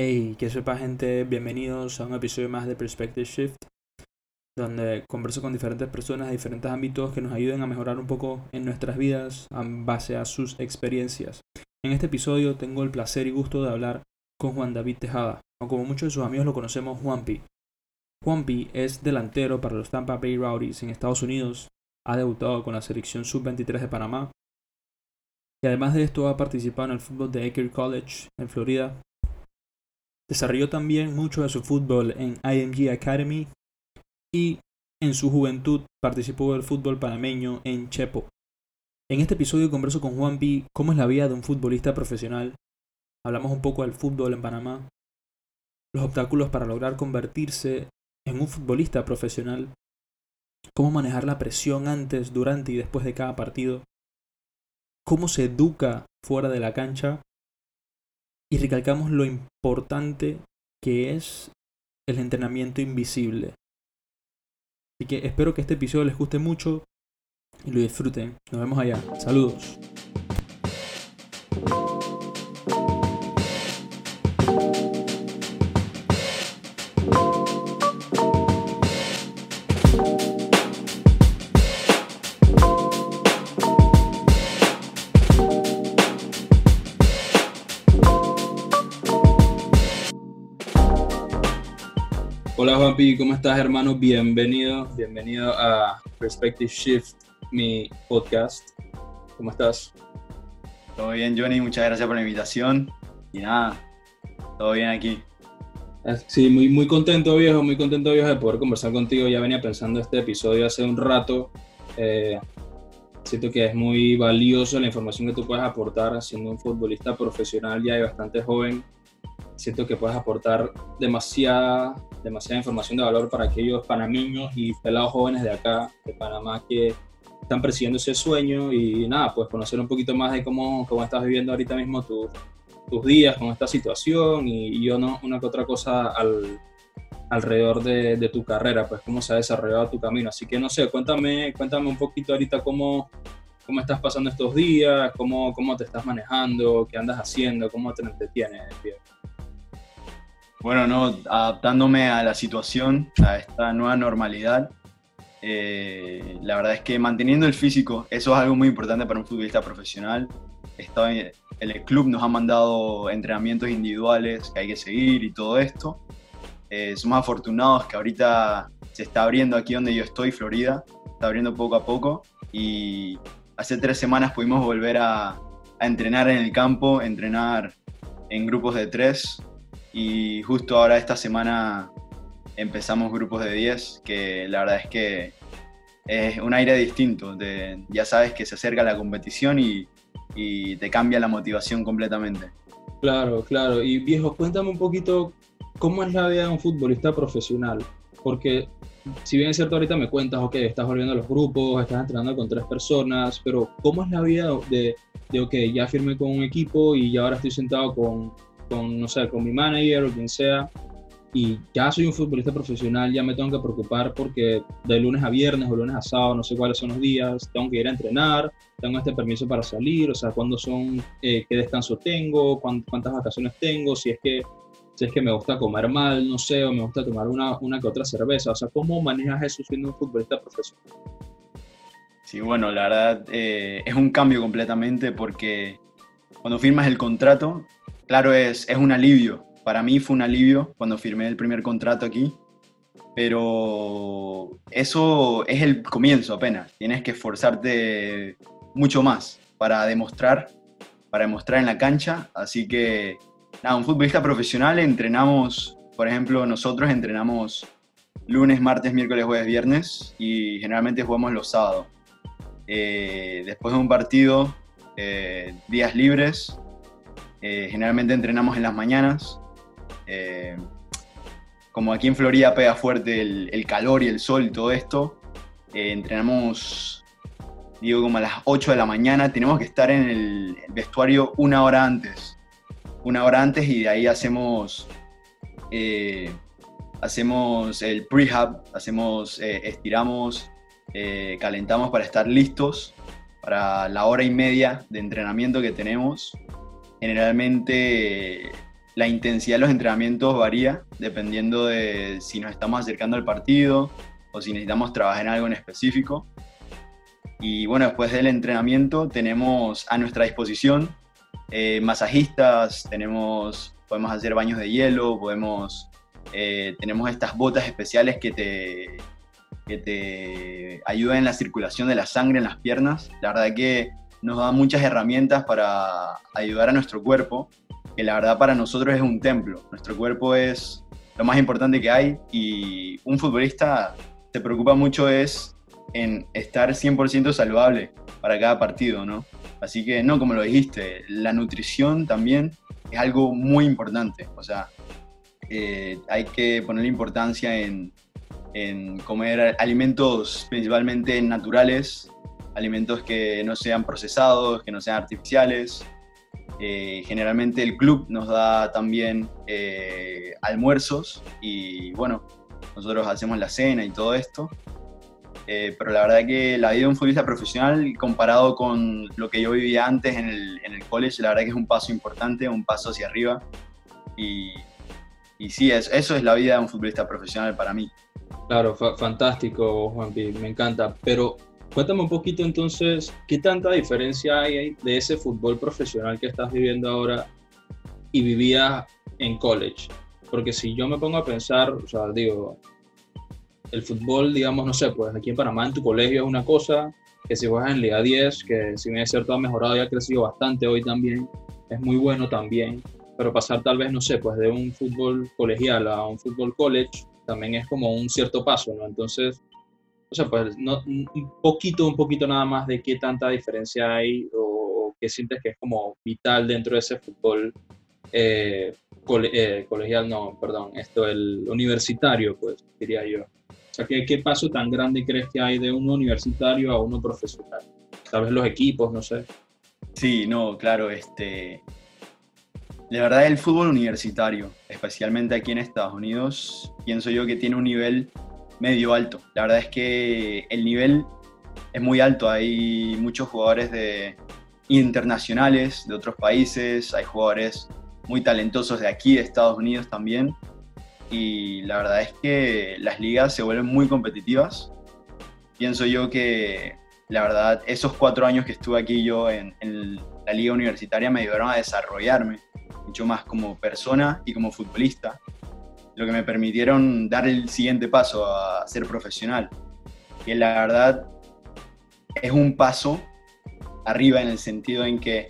Hey, que sepa gente, bienvenidos a un episodio más de Perspective Shift, donde converso con diferentes personas de diferentes ámbitos que nos ayuden a mejorar un poco en nuestras vidas en base a sus experiencias. En este episodio tengo el placer y gusto de hablar con Juan David Tejada, o como muchos de sus amigos lo conocemos, Juanpi. Juanpi es delantero para los Tampa Bay Rowdies en Estados Unidos, ha debutado con la selección sub-23 de Panamá, y además de esto ha participado en el fútbol de Acre College en Florida Desarrolló también mucho de su fútbol en IMG Academy y en su juventud participó del fútbol panameño en Chepo. En este episodio converso con Juan B cómo es la vida de un futbolista profesional. Hablamos un poco del fútbol en Panamá, los obstáculos para lograr convertirse en un futbolista profesional, cómo manejar la presión antes, durante y después de cada partido, cómo se educa fuera de la cancha y recalcamos lo importante que es el entrenamiento invisible. Así que espero que este episodio les guste mucho y lo disfruten. Nos vemos allá. Saludos. Juanpi, ¿cómo estás hermano? Bienvenido, bienvenido a Perspective Shift, mi podcast. ¿Cómo estás? Todo bien Johnny, muchas gracias por la invitación. Y nada, todo bien aquí. Sí, muy, muy contento viejo, muy contento viejo de poder conversar contigo. Ya venía pensando este episodio hace un rato. Eh, siento que es muy valioso la información que tú puedes aportar siendo un futbolista profesional ya y bastante joven siento que puedes aportar demasiada, demasiada información de valor para aquellos panameños y pelados jóvenes de acá, de Panamá, que están persiguiendo ese sueño y nada, pues conocer un poquito más de cómo, cómo estás viviendo ahorita mismo tus días con esta situación y, yo no, una que otra cosa al, alrededor de, de, tu carrera, pues cómo se ha desarrollado tu camino. Así que no sé, cuéntame, cuéntame un poquito ahorita cómo, cómo estás pasando estos días, cómo, cómo te estás manejando, qué andas haciendo, cómo te entretienes. Bueno, no, adaptándome a la situación, a esta nueva normalidad, eh, la verdad es que manteniendo el físico, eso es algo muy importante para un futbolista profesional. el club nos ha mandado entrenamientos individuales que hay que seguir y todo esto. Eh, somos afortunados que ahorita se está abriendo aquí donde yo estoy, Florida, está abriendo poco a poco y hace tres semanas pudimos volver a, a entrenar en el campo, entrenar en grupos de tres y justo ahora esta semana empezamos grupos de 10, que la verdad es que es un aire distinto. De, ya sabes que se acerca la competición y, te cambia la motivación completamente. Claro, claro. Y viejo, cuéntame un poquito cómo es la vida de un futbolista profesional. Porque si bien es cierto, ahorita me cuentas, ok, estás volviendo a los grupos, estás entrenando con tres personas, pero ¿cómo es la vida de, de ok, ya firmé con un equipo y ya ahora estoy sentado con con, no sé, con mi manager o quien sea, y ya soy un futbolista profesional, ya me tengo que preocupar porque de lunes a viernes o lunes a sábado, no sé cuáles son los días, tengo que ir a entrenar, tengo este permiso para salir, o sea, cuándo son, eh, qué descanso tengo, cuántas vacaciones tengo, si es que si es que me gusta comer mal, no sé, o me gusta tomar una, una que otra cerveza, o sea, ¿cómo manejas eso siendo un futbolista profesional? Sí, bueno, la verdad eh, es un cambio completamente porque cuando firmas el contrato claro, es, es un alivio. Para mí fue un alivio cuando firmé el primer contrato aquí, pero eso es el comienzo apenas. Tienes que esforzarte mucho más para demostrar, para demostrar en la cancha. Así que, nada, un futbolista profesional entrenamos, por ejemplo, nosotros entrenamos lunes, martes, miércoles, jueves, viernes y generalmente jugamos los sábados. Eh, después de un partido, eh, días libres, eh, generalmente entrenamos en las mañanas. Eh, como aquí en Florida pega fuerte el, calor y el sol y todo esto, eh, entrenamos, digo, como a las 8 de la mañana. Tenemos que estar en el vestuario una hora antes. Una hora antes y de ahí hacemos, hacemos el prehab, hacemos, estiramos, calentamos para estar listos para la hora y media de entrenamiento que tenemos generalmente la intensidad de los entrenamientos varía dependiendo de si nos estamos acercando al partido o si necesitamos trabajar en algo en específico. Y bueno, después del entrenamiento tenemos a nuestra disposición eh, masajistas, tenemos, podemos hacer baños de hielo, podemos, eh, tenemos estas botas especiales que te, que te ayudan en la circulación de la sangre en las piernas. La verdad que nos da muchas herramientas para ayudar a nuestro cuerpo, que la verdad para nosotros es un templo. Nuestro cuerpo es lo más importante que hay y un futbolista se preocupa mucho es en estar 100% saludable para cada partido, ¿no? Así que, no, como lo dijiste, la nutrición también es algo muy importante. O sea, eh, hay que ponerle importancia en, en comer alimentos principalmente naturales, alimentos que no sean procesados, que no sean artificiales. Eh, generalmente el club nos da también eh, almuerzos y bueno, nosotros hacemos la cena y todo esto. Eh, pero la verdad que la vida de un futbolista profesional comparado con lo que yo vivía antes en el, en el college, la verdad que es un paso importante, un paso hacia arriba. Y, y sí, eso, eso es la vida de un futbolista profesional para mí. Claro, fantástico, Juanpi, me encanta. Pero cuéntame un poquito entonces, ¿qué tanta diferencia hay de ese fútbol profesional que estás viviendo ahora y vivías en college? Porque si yo me pongo a pensar, o sea, digo, el fútbol, digamos, no sé, pues aquí en Panamá, en tu colegio es una cosa, que si juegas en Liga 10, que si bien es cierto ha mejorado y ha crecido bastante hoy también, es muy bueno también, pero pasar tal vez, no sé, pues de un fútbol colegial a un fútbol college también es como un cierto paso, ¿no? Entonces, o sea, pues no, un poquito, un poquito nada más de qué tanta diferencia hay o, qué sientes que es como vital dentro de ese fútbol eh, eh, colegial, no, perdón, esto, el universitario, pues diría yo. ¿qué, paso tan grande crees que hay de uno universitario a uno profesional? Tal vez los equipos, no sé. Sí, no, claro, este... De verdad el fútbol universitario, especialmente aquí en Estados Unidos, pienso yo que tiene un nivel medio alto. La verdad es que el nivel es muy alto. Hay muchos jugadores de internacionales de otros países, hay jugadores muy talentosos de aquí, de Estados Unidos también y la verdad es que las ligas se vuelven muy competitivas. Pienso yo que la verdad esos cuatro años que estuve aquí yo en, la liga universitaria me ayudaron a desarrollarme mucho más como persona y como futbolista, lo que me permitieron dar el siguiente paso a ser profesional. Que la verdad es un paso arriba en el sentido en que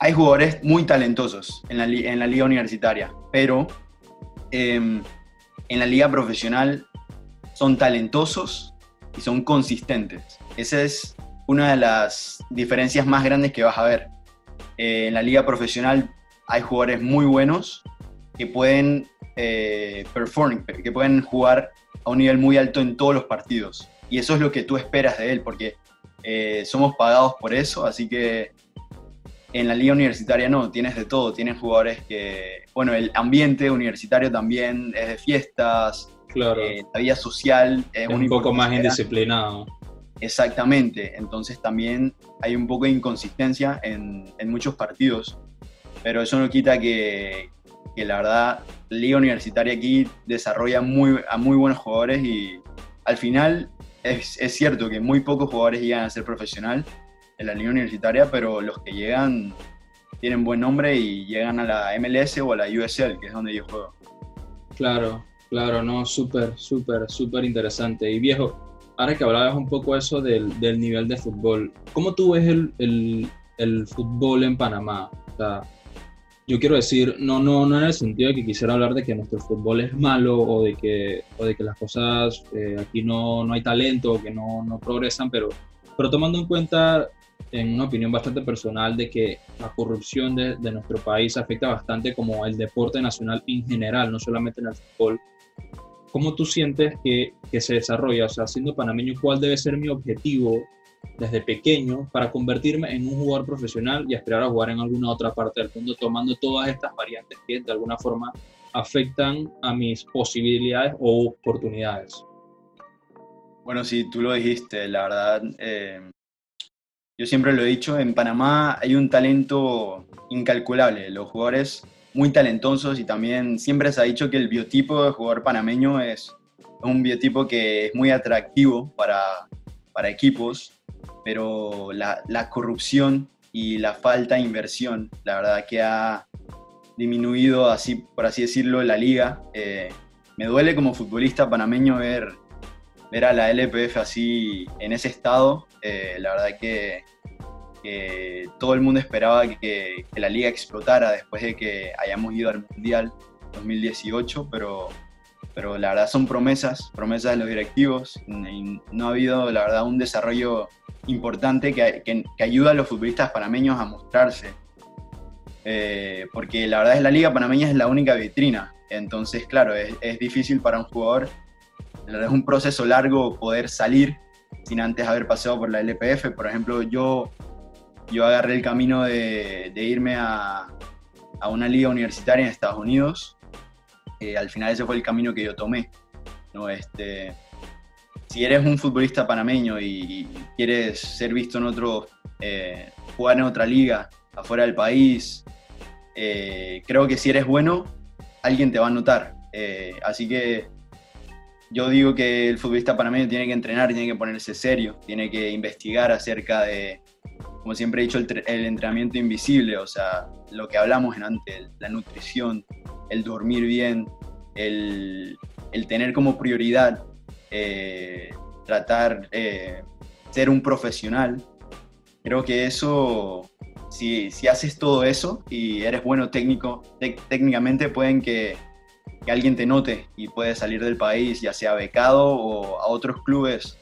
hay jugadores muy talentosos en la, en la liga universitaria, pero Em, en la liga profesional son talentosos y son consistentes. Esa es una de las diferencias más grandes que vas a ver. Eh, en la liga profesional hay jugadores muy buenos que pueden eh, perform, que pueden jugar a un nivel muy alto en todos los partidos. Y eso es lo que tú esperas de él, porque eh, somos pagados por eso, así que en la liga universitaria no, tienes de todo, tienes jugadores que, bueno, el ambiente universitario también es de fiestas, claro. Eh, la vida social es, un poco más indisciplinado. Exactamente, entonces también hay un poco de inconsistencia en, en muchos partidos, pero eso no quita que, que, la verdad liga universitaria aquí desarrolla muy, a muy buenos jugadores y al final es, es cierto que muy pocos jugadores llegan a ser profesional, en la liga universitaria, pero los que llegan tienen buen nombre y llegan a la MLS o a la USL, que es donde yo juego. Claro, claro, no, súper, súper, súper interesante. Y viejo, ahora que hablabas un poco eso del, del nivel de fútbol, ¿cómo tú ves el, el, el fútbol en Panamá? Yo quiero decir, no, no, no en el sentido de que quisiera hablar de que nuestro fútbol es malo o de que, o de que las cosas eh, aquí no, no hay talento o que no, no progresan, pero, pero tomando en cuenta en una opinión bastante personal de que la corrupción de, de, nuestro país afecta bastante como el deporte nacional en general, no solamente en el fútbol. ¿Cómo tú sientes que, que se desarrolla? O sea, siendo panameño, ¿cuál debe ser mi objetivo desde pequeño para convertirme en un jugador profesional y aspirar a jugar en alguna otra parte del mundo, tomando todas estas variantes que de alguna forma afectan a mis posibilidades o oportunidades? Bueno, sí, tú lo dijiste, la verdad, eh, yo siempre lo he dicho, en Panamá hay un talento incalculable. Los jugadores muy talentosos y también siempre se ha dicho que el biotipo de jugador panameño es un biotipo que es muy atractivo para, para equipos, pero la, la, corrupción y la falta de inversión, la verdad que ha disminuido, así, por así decirlo, la liga. Eh, me duele como futbolista panameño ver, ver a la LPF así en ese estado. Eh, la verdad que todo el mundo esperaba que, la liga explotara después de que hayamos ido al Mundial 2018, pero, pero la verdad son promesas, promesas de los directivos, y no ha habido la verdad un desarrollo importante que, que, ayuda a los futbolistas panameños a mostrarse. Eh, porque la verdad es la liga panameña es la única vitrina, entonces claro, es, es difícil para un jugador, es un proceso largo poder salir sin antes haber pasado por la LPF. Por ejemplo, yo yo agarré el camino de, irme a, una liga universitaria en Estados Unidos. Al final ese fue el camino que yo tomé. ¿no? Este, si eres un futbolista panameño y, quieres ser visto en otro, eh, jugar en otra liga, afuera del país, eh, creo que si eres bueno, alguien te va a notar. Eh, así que yo digo que el futbolista panameño tiene que entrenar, tiene que ponerse serio, tiene que investigar acerca de, como siempre he dicho, el, entrenamiento invisible, o sea, lo que hablamos en antes, la nutrición, el dormir bien, el, tener como prioridad eh, tratar eh, ser un profesional. Creo que eso, si, haces todo eso y eres bueno técnico, técnicamente pueden que, alguien te note y puedes salir del país, ya sea becado o a otros clubes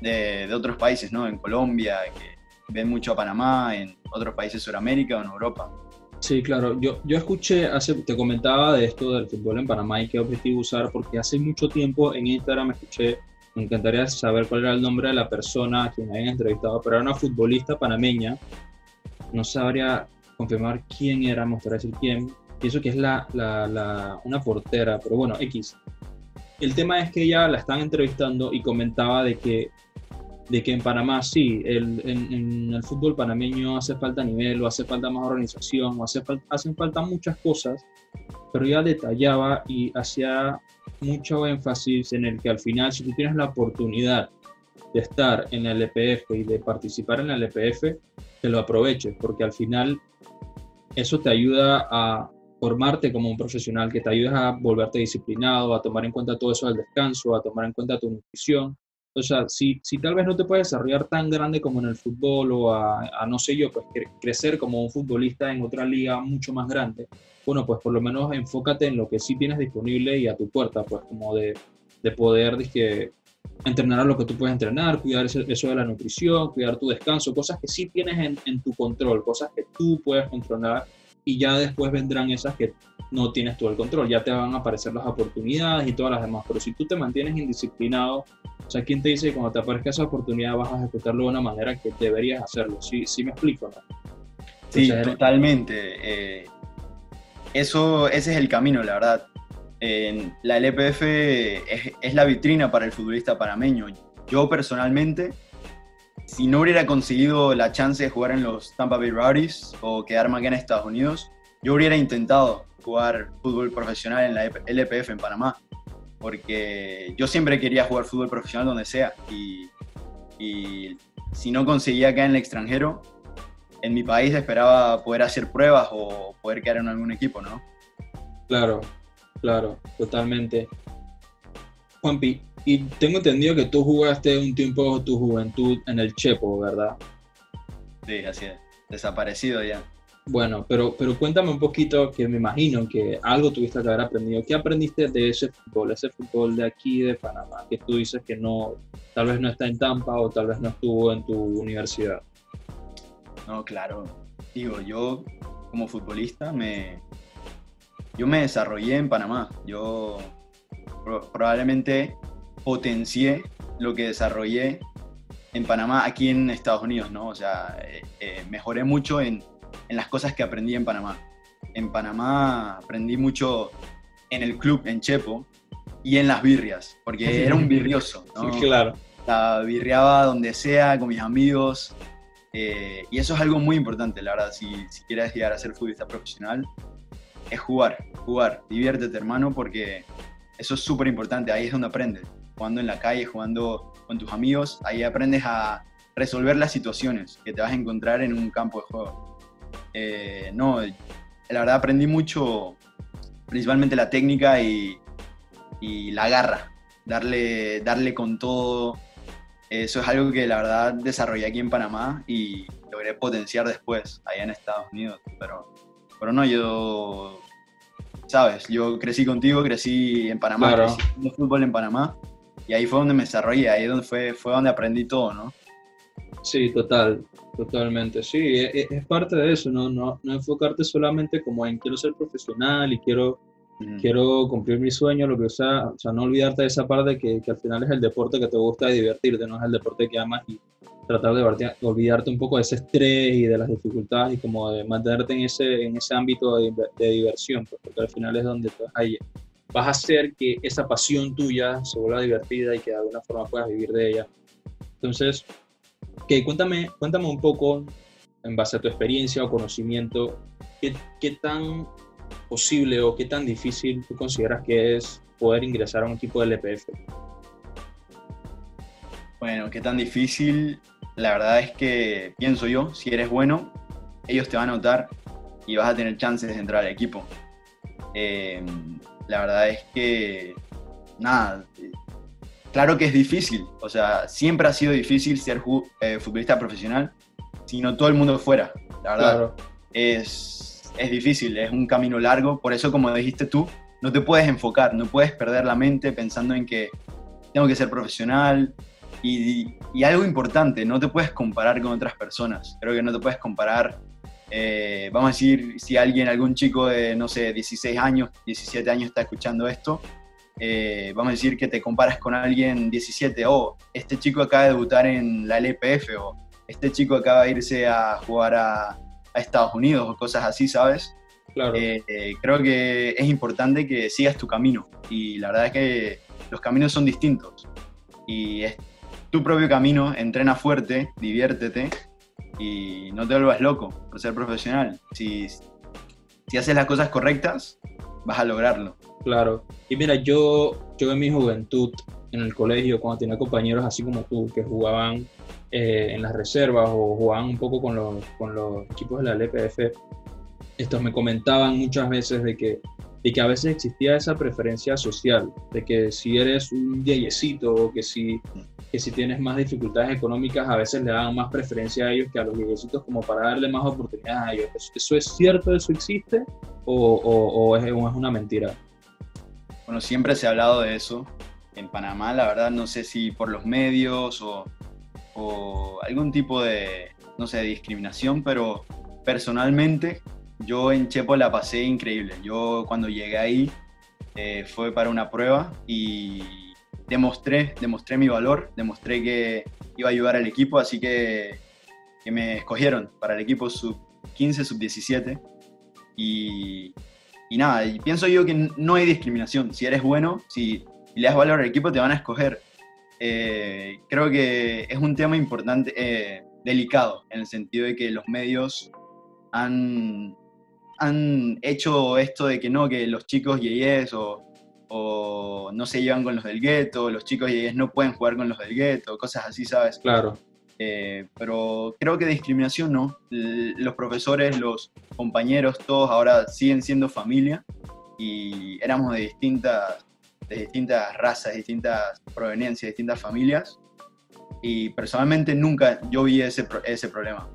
de, de otros países, ¿no? En Colombia, que ven mucho a Panamá en otros países de Sudamérica o en Europa. Sí, claro. Yo, yo escuché, hace, te comentaba de esto del fútbol en Panamá y qué objetivo usar, porque hace mucho tiempo en Instagram escuché, me encantaría saber cuál era el nombre de la persona a quien habían entrevistado, pero era una futbolista panameña. No sabría confirmar quién era, mostrar decir quién. Pienso que es la, la, la, una portera, pero bueno, X. El tema es que ella la están entrevistando y comentaba de que de que en Panamá sí, el, en, el fútbol panameño hace falta nivel, o hace falta más organización, o hace hacen falta muchas cosas, pero ya detallaba y hacía mucho énfasis en el que al final, si tú tienes la oportunidad de estar en el EPF y de participar en el EPF, te lo aproveches, porque al final eso te ayuda a formarte como un profesional, que te ayuda a volverte disciplinado, a tomar en cuenta todo eso del descanso, a tomar en cuenta tu nutrición, o sea, si, si tal vez no te puedes desarrollar tan grande como en el fútbol o a, no sé yo, pues crecer como un futbolista en otra liga mucho más grande, bueno, pues por lo menos enfócate en lo que sí tienes disponible y a tu puerta, pues como de, de poder dizque, entrenar a lo que tú puedes entrenar, cuidar eso, de la nutrición, cuidar tu descanso, cosas que sí tienes en, en tu control, cosas que tú puedes controlar y ya después vendrán esas que no tienes todo el control, ya te van a aparecer las oportunidades y todas las demás, pero si tú te mantienes indisciplinado, o sea, ¿quién te dice que cuando te aparezca esa oportunidad vas a ejecutarlo de una manera que deberías hacerlo? ¿Sí, sí me explico? Sí, totalmente. Eh, eso, ese es el camino, la verdad. la LPF es, es, la vitrina para el futbolista panameño. Yo personalmente, si no hubiera conseguido la chance de jugar en los Tampa Bay Rowdies o quedarme aquí en Estados Unidos, yo hubiera intentado jugar fútbol profesional en la LPF en Panamá, porque yo siempre quería jugar fútbol profesional donde sea y, si no conseguía acá en el extranjero, en mi país esperaba poder hacer pruebas o poder quedar en algún equipo, ¿no? Claro, claro, totalmente. Juanpi, y tengo entendido que tú jugaste un tiempo tu juventud en el Chepo, ¿verdad? Sí, así es. Desaparecido ya. Bueno, pero, pero cuéntame un poquito, que me imagino que algo tuviste que haber aprendido. ¿Qué aprendiste de ese fútbol, ese fútbol de aquí de Panamá, que tú dices que no, tal vez no está en Tampa o tal vez no estuvo en tu universidad? No, claro. Digo, yo como futbolista me, yo me desarrollé en Panamá. Yo probablemente potencié lo que desarrollé en Panamá aquí en Estados Unidos, ¿no? O sea, eh, eh, mejoré mucho en en las cosas que aprendí en Panamá. En Panamá aprendí mucho en el club, en Chepo, y en las birrias, porque era un birrioso, ¿no? Claro. La birriaba donde sea, con mis amigos, eh, y eso es algo muy importante, la verdad, si, si quieres llegar a ser futbolista profesional, es jugar, jugar, diviértete hermano, porque eso es súper importante, ahí es donde aprendes, jugando en la calle, jugando con tus amigos, ahí aprendes a resolver las situaciones que te vas a encontrar en un campo de juego. Eh, no, la verdad aprendí mucho, principalmente la técnica y, y la garra, darle, darle con todo. Eso es algo que la verdad desarrollé aquí en Panamá y logré potenciar después allá en Estados Unidos. Pero, pero no, yo, sabes, yo crecí contigo, crecí en Panamá, crecí en fútbol en Panamá y ahí fue donde me desarrollé, ahí donde fue, fue donde aprendí todo, ¿no? Sí, total, totalmente. Sí, es, e, es parte de eso, ¿no? ¿no? No enfocarte solamente como en quiero ser profesional y quiero quiero cumplir mi sueño, lo que sea, o sea, no olvidarte de esa parte que, que al final es el deporte que te gusta y divertirte, no es el deporte que amas y tratar de olvidarte un poco de ese estrés y de las dificultades y como de mantenerte en ese, en ese ámbito de, de diversión, pues, porque al final es donde vas a, vas a hacer que esa pasión tuya se vuelva divertida y que de alguna forma puedas vivir de ella. Entonces, que cuéntame, cuéntame un poco, en base a tu experiencia o conocimiento, qué, qué tan posible o qué tan difícil tú consideras que es poder ingresar a un equipo del EPF? Bueno, qué tan difícil, la verdad es que pienso yo, si eres bueno, ellos te van a notar y vas a tener chances de entrar al equipo. Eh, la verdad es que, nada, claro que es difícil, o sea, siempre ha sido difícil ser eh, futbolista profesional, si no todo el mundo fuera, la verdad. Es, es difícil, es un camino largo, por eso como dijiste tú, no te puedes enfocar, no puedes perder la mente pensando en que tengo que ser profesional y, algo importante, no te puedes comparar con otras personas, creo que no te puedes comparar, eh, vamos a decir, si alguien, algún chico de, no sé, 16 años, 17 años está escuchando esto, eh, vamos a decir que te comparas con alguien 17, o oh, este chico acaba de debutar en la LPF, o este chico acaba de irse a jugar a, a Estados Unidos o cosas así, ¿sabes? Claro. Eh, eh, creo que es importante que sigas tu camino y la verdad es que los caminos son distintos y es tu propio camino, entrena fuerte, diviértete y no te vuelvas loco por ser profesional. Si, si haces las cosas correctas, vas a lograrlo. Claro. Y mira, yo, yo en mi juventud, en el colegio, cuando tenía compañeros así como tú, que jugaban eh, en las reservas o jugaban un poco con los, con los equipos de la LPF, estos me comentaban muchas veces de que, de que a veces existía esa preferencia social, de que si eres un yeyecito o que si, que si tienes más dificultades económicas, a veces le dan más preferencia a ellos que a los yeyecitos como para darle más oportunidades a ellos. ¿Eso es cierto? ¿Eso existe? ¿O, es, es una mentira? Bueno, siempre se ha hablado de eso. En Panamá, la verdad, no sé si por los medios o o algún tipo de, no sé, discriminación, pero personalmente yo en Chepo la pasé increíble. Yo cuando llegué ahí eh, fue para una prueba y demostré, demostré mi valor, demostré que iba a ayudar al equipo, así que, que me escogieron para el equipo sub 15, sub 17 y, y nada, y pienso yo que no hay discriminación. Si eres bueno, si le das valor al equipo, te van a escoger. Eh, creo que es un tema importante, eh, delicado, en el sentido de que los medios han, han hecho esto de que no, que los chicos yeyes o, o no se llevan con los del gueto, los chicos yeyes no pueden jugar con los del gueto, cosas así, ¿sabes? Claro. Eh, pero creo que discriminación no. Los profesores, los compañeros, todos ahora siguen siendo familia y éramos de distintas de distintas razas, distintas proveniencias, distintas familias. Y personalmente nunca yo vi ese, ese problema.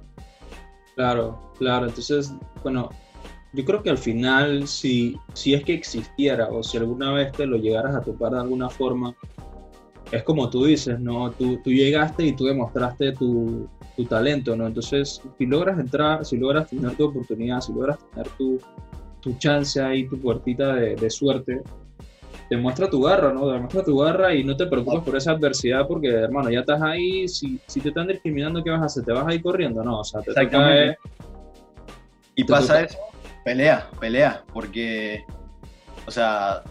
Claro, claro. Entonces, bueno, yo creo que al final, si, si es que existiera o si alguna vez te lo llegaras a topar de alguna forma, es como tú dices, ¿no? Tú, tú llegaste y tú demostraste tu, tu, talento, ¿no? Entonces, si logras entrar, si logras tener tu oportunidad, si logras tener tu, tu chance ahí, tu puertita de, de suerte, demuestra tu garra, ¿no? Demuestra tu garra y no te preocupes por esa adversidad porque, hermano, ya estás ahí, si, si te están discriminando, ¿qué vas a hacer? ¿Te vas a ir corriendo? No, o sea, te toca... Y pasa eso, pelea, pelea, porque, o sea,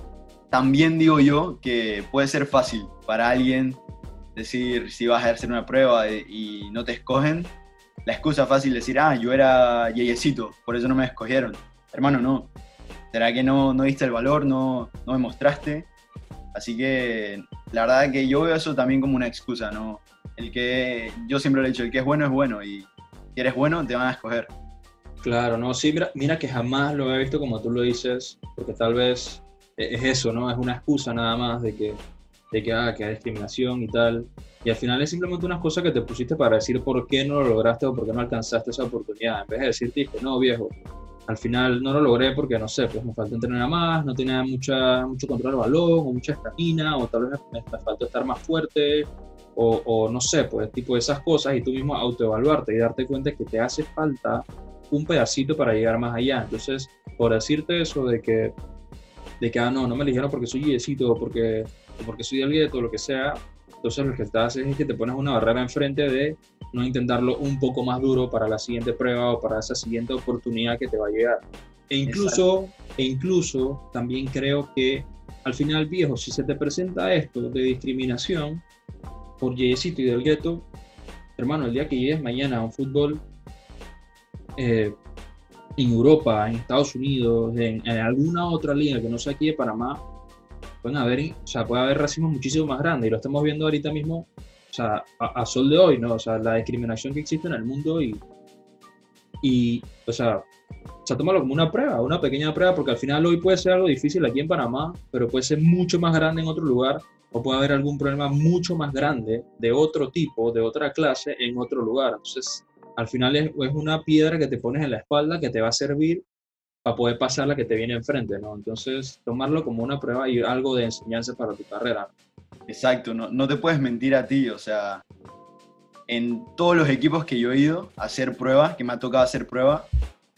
también digo yo que puede ser fácil para alguien decir si vas a hacer una prueba y no te escogen, la excusa fácil decir, ah, yo era yeyecito, por eso no me escogieron. Hermano, no. ¿Será que no, no diste el valor, no, no me mostraste? Así que la verdad que yo veo eso también como una excusa, ¿no? El que, yo siempre lo he dicho, el que es bueno es bueno y si eres bueno te van a escoger. Claro, no, sí, mira, mira que jamás lo he visto como tú lo dices, porque tal vez e, es eso, ¿no? Es una excusa nada más de que, de que, ah, que hay discriminación y tal. Y al final es simplemente una cosa que te pusiste para decir por qué no lo lograste o por qué no alcanzaste esa oportunidad. En vez de decirte, no, viejo, al final no lo logré porque, no sé, pues me falta entrenar más, no tenía mucha, mucho control del balón, o mucha estamina, o tal vez me, me faltó estar más fuerte, o, o, no sé, pues tipo esas cosas, y tú mismo autoevaluarte y darte cuenta que te hace falta un pedacito para llegar más allá. Entonces, por decirte eso de que, de que ah, no, no me eligieron porque soy guillecito o porque, o porque soy del gueto o lo que sea, entonces lo que estás es que te pones una barrera enfrente de no intentarlo un poco más duro para la siguiente prueba o para esa siguiente oportunidad que te va a llegar. E incluso, e incluso también creo que al final, viejo, si se te presenta esto de discriminación por yeyecito y del gueto, hermano, el día que llegues mañana a un fútbol eh, en Europa, en Estados Unidos, en, en, alguna otra liga que no sea aquí de Panamá, pueden haber, o sea, puede haber racismo muchísimo más grande y lo estamos viendo ahorita mismo, o sea, a, a, sol de hoy, ¿no? O sea, la discriminación que existe en el mundo y, y o sea, o sea, tómalo como una prueba, una pequeña prueba, porque al final hoy puede ser algo difícil aquí en Panamá, pero puede ser mucho más grande en otro lugar o puede haber algún problema mucho más grande de otro tipo, de otra clase en otro lugar. Entonces, al final es, es, una piedra que te pones en la espalda que te va a servir para poder pasar la que te viene enfrente, ¿no? Entonces, tomarlo como una prueba y algo de enseñanza para tu carrera. Exacto, no, no te puedes mentir a ti, o sea, en todos los equipos que yo he ido a hacer pruebas, que me ha tocado hacer pruebas,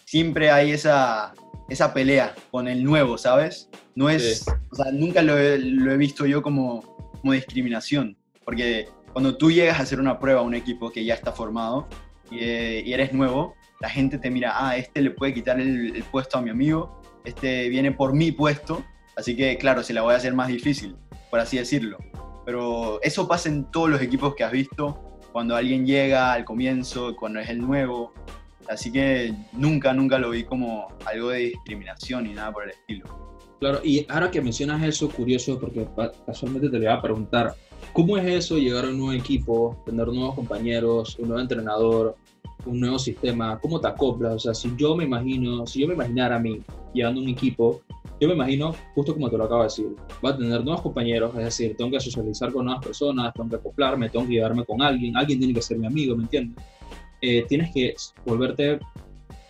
siempre hay esa, esa pelea con el nuevo, ¿sabes? No es, sí. o sea, nunca lo he, lo he visto yo como, como discriminación, porque cuando tú llegas a hacer una prueba a un equipo que ya está formado, y, eres nuevo, la gente te mira, ah, este le puede quitar el, el, puesto a mi amigo, este viene por mi puesto, así que claro, se la voy a hacer más difícil, por así decirlo. Pero eso pasa en todos los equipos que has visto, cuando alguien llega al comienzo, cuando es el nuevo, así que nunca, nunca lo vi como algo de discriminación ni nada por el estilo. Claro, y ahora que mencionas eso, curioso, porque casualmente te le iba a preguntar, ¿cómo es eso llegar a un nuevo equipo, tener nuevos compañeros, un nuevo entrenador, un nuevo sistema? ¿Cómo te acoplas? O sea, si yo me imagino, si yo me imaginara a mí llevando un equipo, yo me imagino, justo como te lo acabo de decir, va a tener nuevos compañeros, es decir, tengo que socializar con nuevas personas, tengo que acoplarme, tengo que llevarme con alguien, alguien tiene que ser mi amigo, ¿me entiendes? Eh, tienes que volverte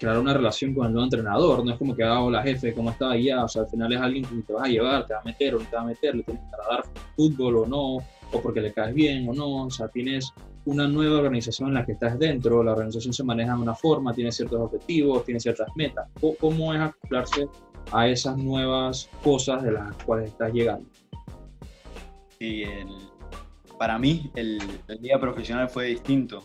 crear una relación con el nuevo entrenador, no es como que hago la jefe, como está ya, o sea, al final es alguien que te vas a llevar, te va a meter o no te va a meter, le tienes que dar fútbol o no, o porque le caes bien o no, o sea, tienes una nueva organización en la que estás dentro, la organización se maneja de una forma, tiene ciertos objetivos, tiene ciertas metas, ¿cómo es acoplarse a esas nuevas cosas de las cuales estás llegando? Sí, el, para mí el, el día profesional fue distinto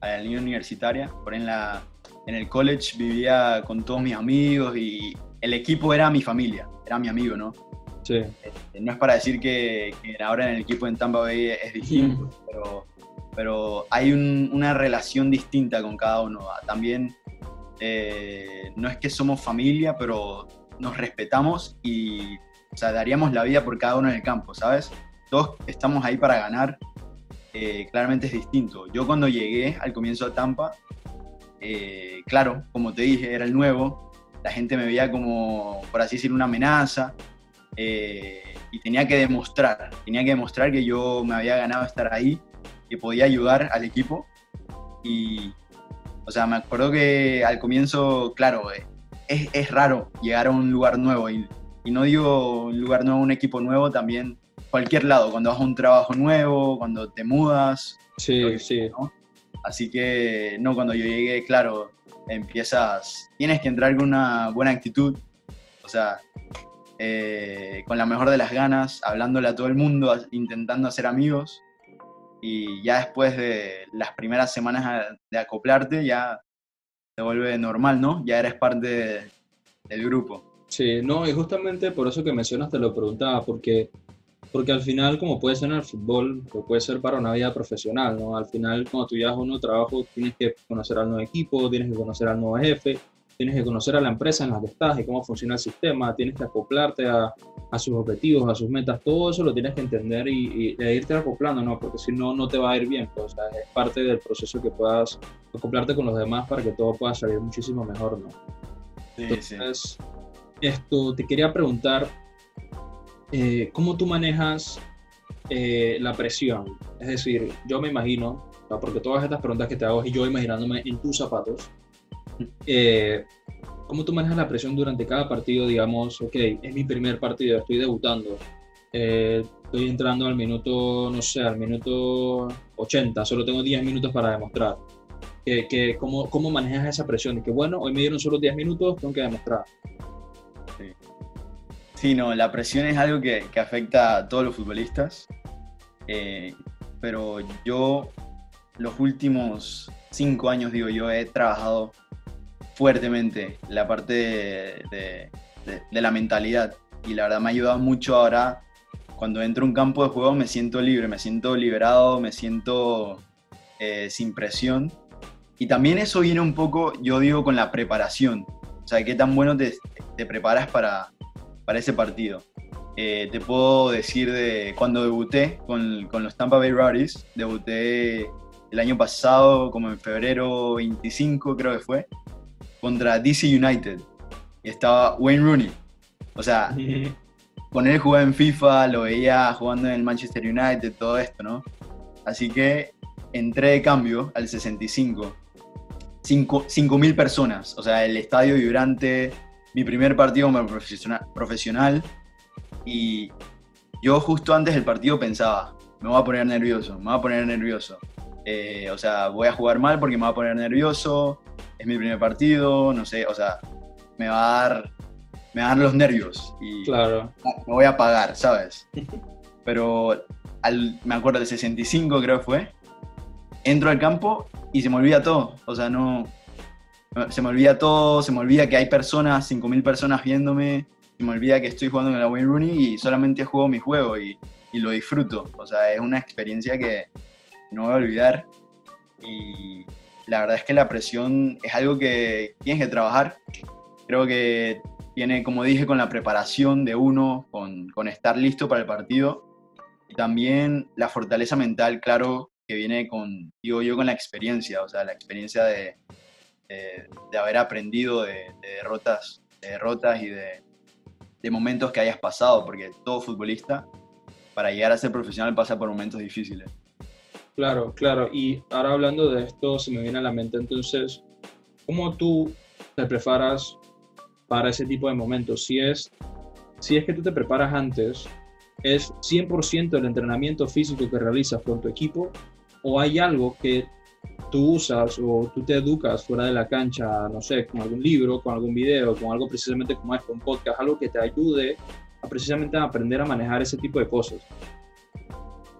a la línea universitaria, por en la en el college vivía con todos mis amigos y el equipo era mi familia, era mi amigo, ¿no? Sí. Este, no es para decir que, que, ahora en el equipo en Tampa Bay es distinto, mm. pero, pero hay un, una relación distinta con cada uno. También eh, no es que somos familia, pero nos respetamos y o sea, daríamos la vida por cada uno en el campo, ¿sabes? Todos estamos ahí para ganar. Eh, claramente es distinto. Yo cuando llegué al comienzo de Tampa, eh, claro, como te dije, era el nuevo, la gente me veía como, por así decir, una amenaza eh, y tenía que demostrar, tenía que demostrar que yo me había ganado estar ahí, que podía ayudar al equipo y, o sea, me acuerdo que al comienzo, claro, eh, es, es raro llegar a un lugar nuevo y, y no digo un lugar nuevo, un equipo nuevo, también cualquier lado, cuando vas a un trabajo nuevo, cuando te mudas. Sí, sí. ¿no? Así que, no, cuando yo llegué, claro, empiezas, tienes que entrar con una buena actitud, o sea, eh, con la mejor de las ganas, hablándole a todo el mundo, intentando hacer amigos. Y ya después de las primeras semanas de acoplarte, ya se vuelve normal, ¿no? Ya eres parte de, del grupo. Sí, no, y justamente por eso que mencionas te lo preguntaba, porque porque al final, como puede ser en el fútbol, o puede ser para una vida profesional, ¿no? Al final, cuando tú llegas a un nuevo trabajo, tienes que conocer al nuevo equipo, tienes que conocer al nuevo jefe, tienes que conocer a la empresa en la que estás y cómo funciona el sistema, tienes que acoplarte a, a sus objetivos, a sus metas, todo eso lo tienes que entender y, y irte acoplando, ¿no? Porque si no, no te va a ir bien, pues, o sea, es parte del proceso que puedas acoplarte con los demás para que todo pueda salir muchísimo mejor, ¿no? Sí, Entonces, esto, te quería preguntar, eh, ¿cómo tú manejas eh, la presión? Es decir, yo me imagino, porque todas estas preguntas que te hago y yo imaginándome en tus zapatos, eh, ¿cómo tú manejas la presión durante cada partido? Digamos, ok, es mi primer partido, estoy debutando, eh, estoy entrando al minuto, no sé, al minuto 80, solo tengo 10 minutos para demostrar. Que, que ¿cómo, ¿Cómo manejas esa presión? Y que bueno, hoy me dieron solo 10 minutos, tengo que demostrar. Sí. sí no, la presión es algo que, que, afecta a todos los futbolistas. Eh, pero yo los últimos cinco años, digo yo, he trabajado fuertemente la parte de, la mentalidad. Y la verdad me ha ayudado mucho ahora. Cuando entro a un campo de juego me siento libre, me siento liberado, me siento eh, sin presión. Y también eso viene un poco, yo digo, con la preparación. O sea, qué tan bueno te, te preparas para, para ese partido. Eh, te puedo decir de cuando debuté con, con los Tampa Bay Rowdies, debuté el año pasado, como en febrero 25 creo que fue, contra DC United. Y estaba Wayne Rooney. O sea, con él jugaba en FIFA, lo veía jugando en el Manchester United, todo esto, ¿no? Así que entré de cambio al 65. 5.000 personas, o sea, el estadio vibrante, mi primer partido como profesional, profesional. Y yo justo antes del partido pensaba, me voy a poner nervioso, me voy a poner nervioso. Eh, o sea, voy a jugar mal porque me voy a poner nervioso, es mi primer partido, no sé, o sea, me va a dar, me va a dar los nervios y claro. me voy a apagar, ¿sabes? Pero al, me acuerdo del 65 creo que fue, entro al campo y se me olvida todo, o sea, no, se me olvida todo, se me olvida que hay personas, 5.000 personas viéndome, se me olvida que estoy jugando en la Wayne Rooney y solamente juego mi juego y, y lo disfruto, o sea, es una experiencia que no voy a olvidar y la verdad es que la presión es algo que tienes que trabajar. Creo que tiene, como dije, con la preparación de uno, con, con estar listo para el partido. Y también la fortaleza mental, claro, que viene con, digo yo, con la experiencia, o sea, la experiencia de, de, de haber aprendido de, de, derrotas, de derrotas y de, momentos que hayas pasado, porque todo futbolista, para llegar a ser profesional, pasa por momentos difíciles. Claro, claro. Y ahora hablando de esto, se me viene a la mente entonces, ¿cómo tú te preparas para ese tipo de momentos? Si es, si es que tú te preparas antes, ¿es 100% el entrenamiento físico que realizas con tu equipo o hay algo que tú usas o tú te educas fuera de la cancha, no sé, con algún libro, con algún video, con algo precisamente como esto, un podcast, algo que te ayude a precisamente aprender a manejar ese tipo de cosas?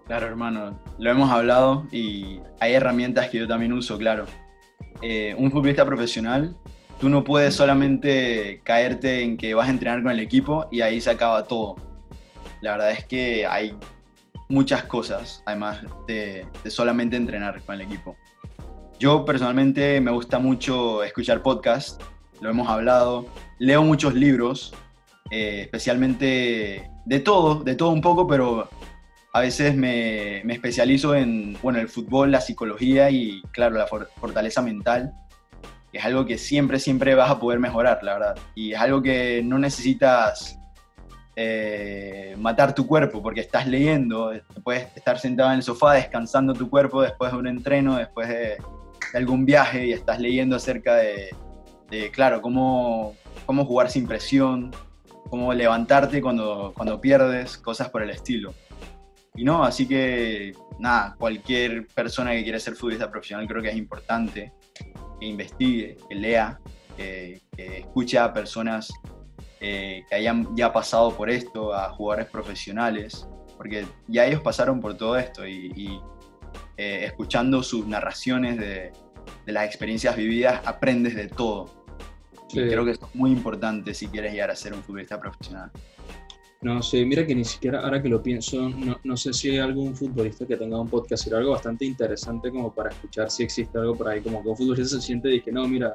Claro, hermano, lo hemos hablado y hay herramientas que yo también uso, claro. Eh, un futbolista profesional, tú no puedes solamente caerte en que vas a entrenar con el equipo y ahí se acaba todo. La verdad es que hay muchas cosas, además de, de solamente entrenar con el equipo. Yo personalmente me gusta mucho escuchar podcasts, lo hemos hablado, leo muchos libros, eh, especialmente de todo, de todo un poco, pero a veces me, me, especializo en bueno, el fútbol, la psicología y, claro, la for fortaleza mental. Es algo que siempre, siempre vas a poder mejorar, la verdad. Y es algo que no necesitas eh, matar tu cuerpo porque estás leyendo, puedes estar sentado en el sofá descansando tu cuerpo después de un entreno, después de, de algún viaje y estás leyendo acerca de, de, claro, cómo, cómo jugar sin presión, cómo levantarte cuando, cuando pierdes, cosas por el estilo. Y no, así que nada, cualquier persona que quiera ser futbolista profesional creo que es importante que investigue, que lea, que, que escuche a personas eh, que hayan ya pasado por esto, a jugadores profesionales, porque ya ellos pasaron por todo esto y, y eh, escuchando sus narraciones de, de, las experiencias vividas aprendes de todo. Sí. Y creo que es muy importante si quieres llegar a ser un futbolista profesional. No sé, mira que ni siquiera ahora que lo pienso, no, no, sé si hay algún futbolista que tenga un podcast, era algo bastante interesante como para escuchar si existe algo por ahí, como que un futbolista se siente y que no, mira,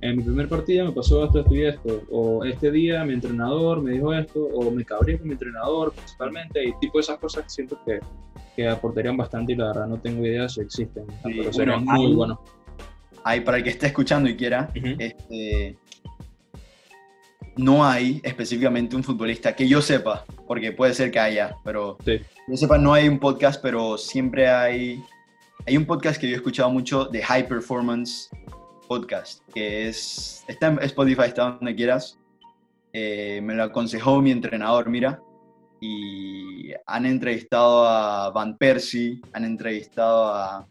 en mi primer partido me pasó esto, esto y esto, o este día mi entrenador me dijo esto, o me cabré con mi entrenador principalmente, y tipo esas cosas siento que, que aportarían bastante y la verdad no tengo idea si existen, pero serían muy buenos. Hay, para el que esté escuchando y quiera, este, no hay específicamente un futbolista que yo sepa, porque puede ser que haya, pero sí. yo sepa, no hay un podcast, pero siempre hay, hay un podcast que yo he escuchado mucho de High Performance Podcast, que es, está en Spotify, está donde quieras. Eh, me lo aconsejó mi entrenador, mira, y han entrevistado a Van Persie, han entrevistado a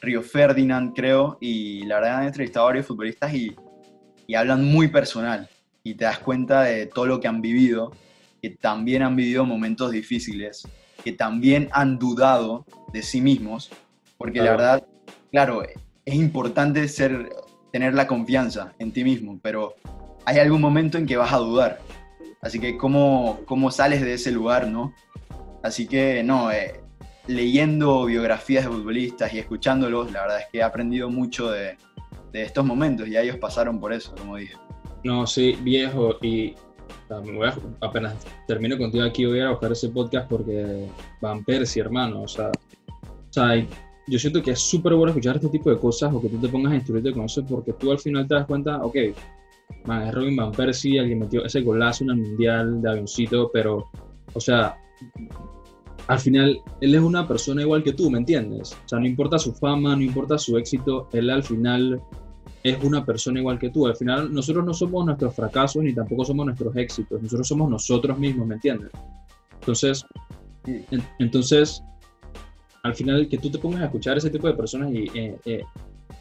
Río Ferdinand, creo, y la verdad han entrevistado a varios futbolistas y, y hablan muy personal y te das cuenta de todo lo que han vivido, que también han vivido momentos difíciles, que también han dudado de sí mismos, porque la verdad, claro, es importante ser, tener la confianza en ti mismo, pero hay algún momento en que vas a dudar. Así que cómo, cómo sales de ese lugar, ¿no? Así que no, eh, leyendo biografías de futbolistas y escuchándolos, la verdad es que he aprendido mucho de, de estos momentos y ellos pasaron por eso, como dije. No, sí, viejo, y apenas termino contigo aquí voy a buscar ese podcast porque Van Persie, hermano, o sea, o sea yo siento que es súper bueno escuchar este tipo de cosas o que tú te pongas a instruirte con eso porque tú al final te das cuenta, ok, man, es Robin Van Persie, alguien metió ese golazo en el Mundial de avioncito, pero, o sea, al final él es una persona igual que tú, ¿me entiendes? O sea, no importa su fama, no importa su éxito, él al final es una persona igual que tú. Al final, nosotros no somos nuestros fracasos ni tampoco somos nuestros éxitos. Nosotros somos nosotros mismos, ¿me entiendes? Entonces, entonces, al final, que tú te pongas a escuchar ese tipo de personas y eh, eh,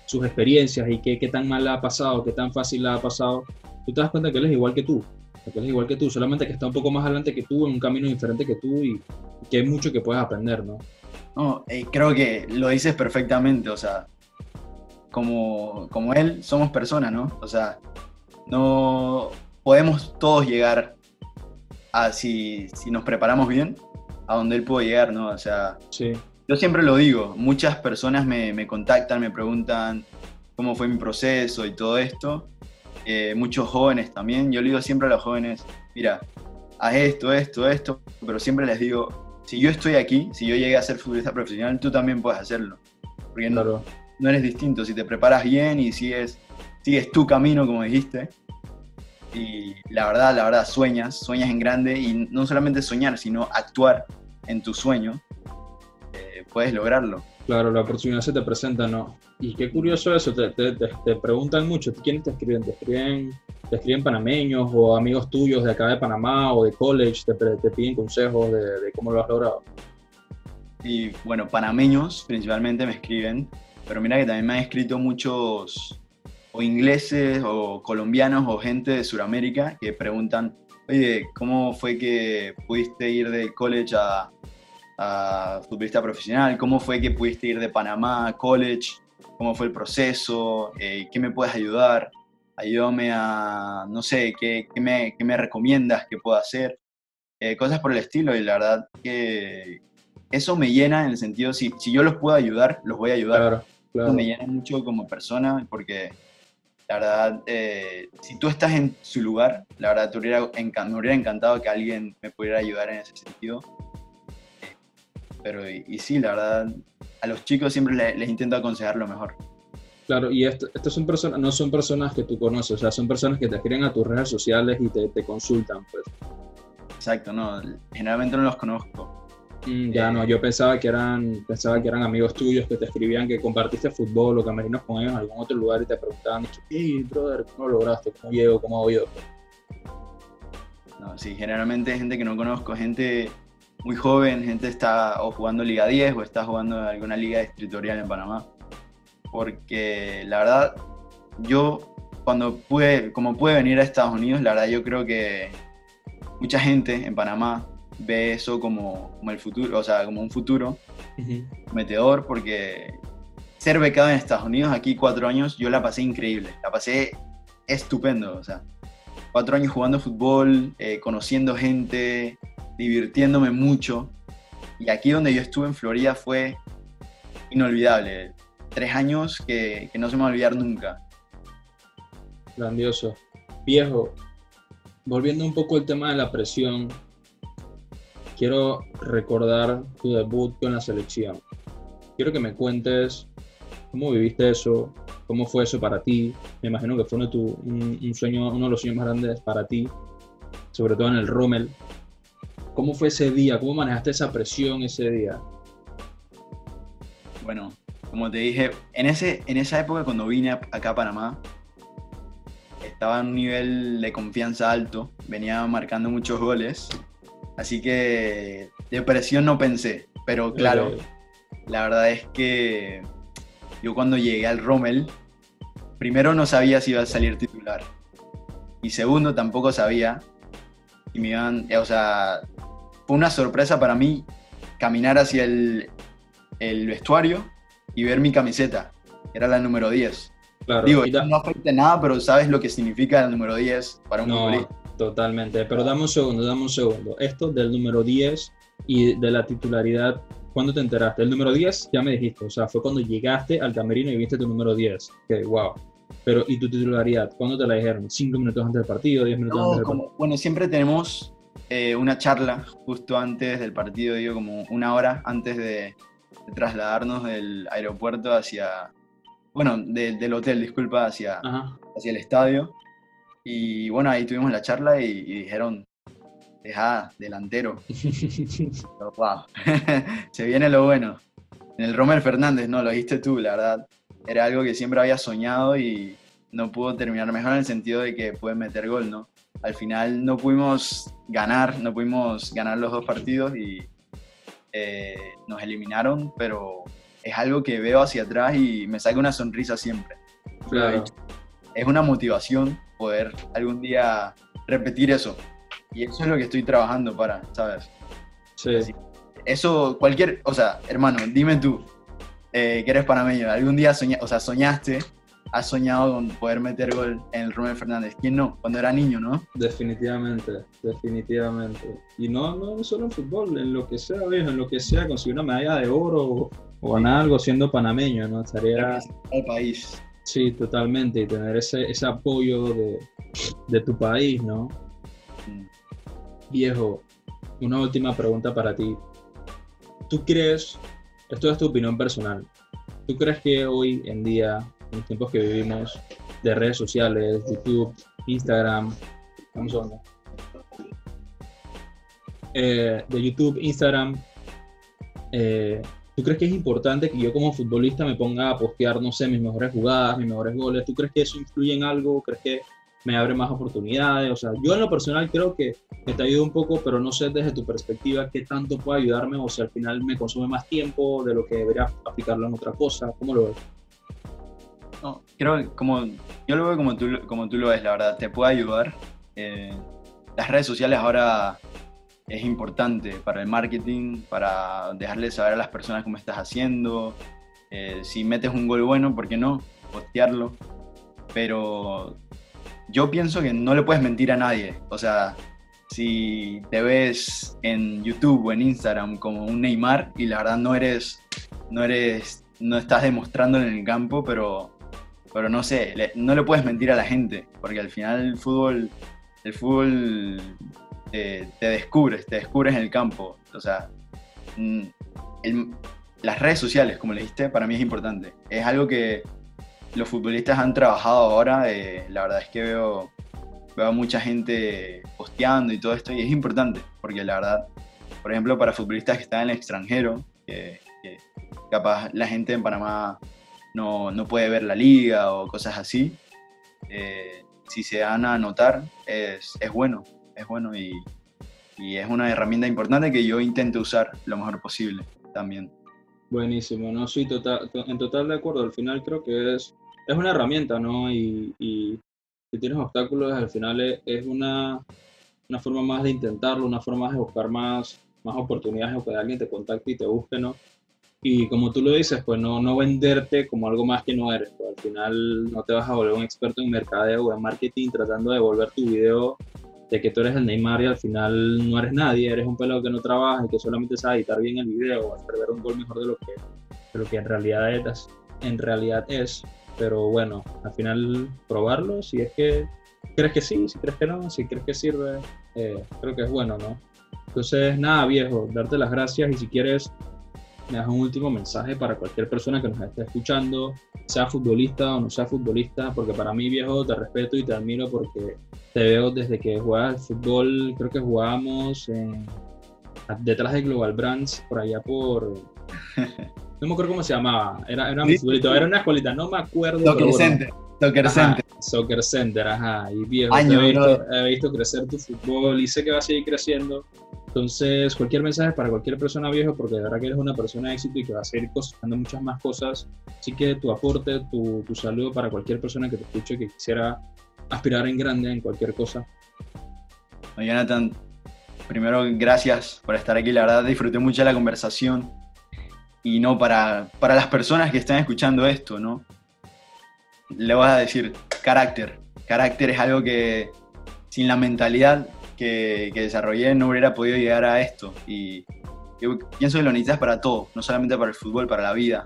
sus experiencias y qué, qué tan mal la ha pasado, qué tan fácil la ha pasado, tú te das cuenta que él es igual que tú. Que él es igual que tú, solamente que está un poco más adelante que tú, en un camino diferente que tú y, que hay mucho que puedes aprender, ¿no? No, eh, creo que lo dices perfectamente, o sea, como, como él, somos personas, ¿no? O sea, no podemos todos llegar a, si, si nos preparamos bien, a donde él puede llegar, ¿no? O sea, sí. yo siempre lo digo, muchas personas me, me contactan, me preguntan cómo fue mi proceso y todo esto. Eh, muchos jóvenes también, yo le digo siempre a los jóvenes, mira, haz esto, esto, esto, pero siempre les digo, si yo estoy aquí, si yo llegué a ser futbolista profesional, tú también puedes hacerlo. Porque claro no eres distinto. Si te preparas bien y sigues, sigues tu camino, como dijiste, y la verdad, la verdad, sueñas, sueñas en grande y no solamente soñar, sino actuar en tu sueño, eh, puedes lograrlo. Claro, la oportunidad se te presenta, ¿no? Y qué curioso eso, te, te, te, preguntan mucho, ¿quiénes te escriben? ¿Te escriben, te escriben panameños o amigos tuyos de acá de Panamá o de college? ¿Te, piden consejos de, de cómo lo has logrado? Y bueno, panameños principalmente me escriben, pero mira que también me han escrito muchos o ingleses o colombianos o gente de Sudamérica que preguntan, oye, ¿cómo fue que pudiste ir del college a, a futbolista profesional? ¿Cómo fue que pudiste ir de Panamá a college? ¿Cómo fue el proceso? Eh, ¿Qué me puedes ayudar? Ayúdame a, no sé, ¿qué, qué, me, qué me, recomiendas que pueda hacer? Eh, cosas por el estilo y la verdad que eso me llena en el sentido, si, si yo los puedo ayudar, los voy a ayudar. Claro. Me llena mucho como persona porque la verdad, eh, si tú estás en su lugar, la verdad te hubiera me hubiera encantado que alguien me pudiera ayudar en ese sentido. Pero y, sí, la verdad, a los chicos siempre les, intento aconsejar lo mejor. Claro, y estas son personas, no son personas que tú conoces, o sea, son personas que te escriben a tus redes sociales y te, te consultan, pues. Exacto, no, generalmente no los conozco. Mm, ya no, yo pensaba que eran pensaba que eran amigos tuyos que te escribían que compartiste fútbol o camerinos con ellos en algún otro lugar y te preguntaban, hey, brother, ¿cómo lo lograste? ¿Cómo llego? ¿Cómo hago yo? No, sí, generalmente gente que no conozco, gente muy joven, gente está o jugando Liga 10 o está jugando alguna liga distritorial en Panamá. Porque la verdad, yo cuando pude, como pude venir a Estados Unidos, la verdad yo creo que mucha gente en Panamá ve eso como, como, el futuro, o sea, como un futuro metedor, porque ser becado en Estados Unidos aquí cuatro años, yo la pasé increíble, la pasé estupendo, o sea, cuatro años jugando fútbol, eh, conociendo gente, divirtiéndome mucho, y aquí donde yo estuve en Florida fue inolvidable, tres años que, que no se me va a olvidar nunca. grandioso. Viejo, volviendo un poco al tema de la presión, quiero recordar tu debut con la selección. Quiero que me cuentes cómo viviste eso, cómo fue eso para ti. Me imagino que fue uno de, tu, un, sueño, uno de los sueños más grandes para ti, sobre todo en el Rommel. ¿Cómo fue ese día? ¿Cómo manejaste esa presión ese día? Bueno, como te dije, en, ese, en esa época cuando vine acá a Panamá, estaba en un nivel de confianza alto, venía marcando muchos goles, así que de presión no pensé, pero claro, la verdad es que yo cuando llegué al Rommel, primero no sabía si iba a salir titular, y segundo tampoco sabía y me iban, o sea, fue una sorpresa para mí caminar hacia el, el vestuario y ver mi camiseta, era la número 10. Claro, Digo, no afecta nada, pero sabes lo que significa el número 10 para un no, Totalmente, pero dame un segundo, dame un segundo. Esto del número 10 y de la titularidad, ¿cuándo te enteraste? El número 10 ya me dijiste, o sea, fue cuando llegaste al camerino y viste tu número 10. Que wow. Pero, ¿y tu titularidad? ¿Cuándo te la dijeron? ¿Cinco minutos antes del partido? ¿10 minutos antes del partido? Bueno, siempre tenemos eh, una charla justo antes del partido, digo, como una hora antes de, trasladarnos del aeropuerto hacia, bueno, del hotel, disculpa, hacia, hacia el estadio. Y bueno, ahí tuvimos la charla y, dijeron, deja delantero. wow, se viene lo bueno. En el Romer Fernández, no, lo dijiste tú, la verdad. Era algo que siempre había soñado y no pudo terminar mejor en el sentido de que puede meter gol, ¿no? Al final no pudimos ganar, no pudimos ganar los dos partidos y eh, nos eliminaron, pero es algo que veo hacia atrás y me saca una sonrisa siempre. Es una motivación poder algún día repetir eso. Y eso es lo que estoy trabajando para, ¿sabes? Sí. eso, cualquier, o sea, hermano, dime tú, eh, que eres panameño, algún día o sea, soñaste has soñado con poder meter gol en el Romero Fernández. ¿Quién no? Cuando era niño, ¿no? Definitivamente, definitivamente. Y no, no solo en fútbol, en lo que sea, en lo que sea, conseguir una medalla de oro o, ganar algo siendo panameño, ¿no? Estaría... El país. Sí, totalmente, y tener ese, ese apoyo de, de tu país, ¿no? Viejo, una última pregunta para ti. ¿Tú crees, esto es tu opinión personal, ¿tú crees que hoy en día en los tiempos que vivimos de redes sociales, YouTube, Instagram, vamos eh, de YouTube, Instagram, eh, ¿tú crees que es importante que yo como futbolista me ponga a postear, no sé, mis mejores jugadas, mis mejores goles? ¿Tú crees que eso influye en algo? ¿Crees que me abre más oportunidades? O sea, yo en lo personal creo que, te ayuda un poco, pero no sé desde tu perspectiva qué tanto puede ayudarme o si al final me consume más tiempo de lo que debería aplicarlo en otra cosa. ¿Cómo lo ves? No, creo que como, yo lo veo como tú, como tú lo ves, la verdad, te puede ayudar. Eh, las redes sociales ahora es importante para el marketing, para dejarle saber a las personas cómo estás haciendo. Eh, si metes un gol bueno, ¿por qué no? Postearlo. Pero yo pienso que no le puedes mentir a nadie. O sea, si te ves en YouTube o en Instagram como un Neymar y la verdad no eres, no eres, no estás demostrándolo en el campo, pero pero no sé, no le puedes mentir a la gente, porque al final el fútbol, el fútbol te descubres, te descubres en el campo. O sea, mm, las redes sociales, como le dijiste, para mí es importante. Es algo que los futbolistas han trabajado ahora. Eh, la verdad es que veo, veo mucha gente posteando y todo esto, y es importante, porque la verdad, por ejemplo, para futbolistas que están en el extranjero, que capaz la gente en Panamá no, no puede ver la liga o cosas así, eh, si se dan a notar, es, es bueno, es bueno y, y, es una herramienta importante que yo intento usar lo mejor posible también. Buenísimo, no, sí, total, en total de acuerdo, al final creo que es, es una herramienta, ¿no? Y, si tienes obstáculos, al final es, una, una forma más de intentarlo, una forma más de buscar más, más oportunidades o que alguien te contacte y te busque, ¿no? y como tú lo dices, pues no, no venderte como algo más que no eres. Pues al final no te vas a volver un experto en mercadeo o en marketing tratando de volver tu video de que tú eres el Neymar y al final no eres nadie, eres un pelado que no trabaja y que solamente sabe editar bien el video o hacer ver un gol mejor de lo que, de lo que en, realidad es, en realidad es. pero bueno, al final probarlo, si es que crees que sí, si crees que no, si crees que sirve, eh, creo que es bueno, ¿no? Entonces, nada, viejo, darte las gracias y si quieres, me das un último mensaje para cualquier persona que nos esté escuchando, sea futbolista o no sea futbolista, porque para mí, viejo, te respeto y te admiro porque te veo desde que juegas fútbol, creo que jugábamos detrás de Global Brands, por allá por... No me acuerdo cómo se llamaba, era, era, era una escuelita, no me acuerdo. Soccer Center. Soccer Center. Soccer Center, ajá. Y viejo, he, visto, he visto crecer tu fútbol y sé que va a seguir creciendo. Entonces, cualquier mensaje para cualquier persona viejo, porque de verdad que eres una persona de éxito y que va a seguir cosechando muchas más cosas. Así que tu aporte, tu, tu saludo para cualquier persona que te escuche que quisiera aspirar en grande en cualquier cosa. Jonathan, primero gracias por estar aquí. La verdad disfruté mucho la conversación. Y no para, para las personas que están escuchando esto, ¿no? Le vas a decir carácter. Carácter es algo que sin la mentalidad que, desarrollé no hubiera podido llegar a esto. Y yo pienso que lo necesitas para todo, no solamente para el fútbol, para la vida.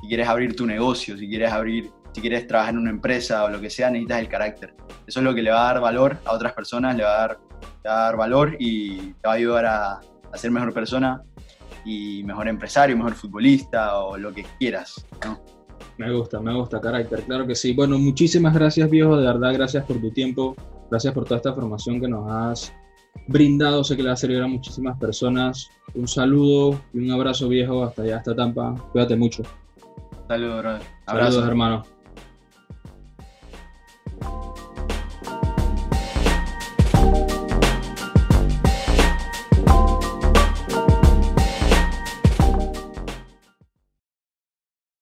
Si quieres abrir tu negocio, si quieres abrir, si quieres trabajar en una empresa o lo que sea, necesitas el carácter. Eso es lo que le va a dar valor a otras personas, le va a dar, dar valor y te va a ayudar a, a, ser mejor persona y mejor empresario, mejor futbolista o lo que quieras. Me gusta, me gusta, carácter, claro que sí. Bueno, muchísimas gracias, viejo, de verdad, gracias por tu tiempo. Gracias por toda esta información que nos has brindado. Sé que le va a servir a muchísimas personas. Un saludo y un abrazo viejo hasta allá, hasta Tampa. Cuídate mucho. Saludos, brother. Abrazo. Saludos, hermano.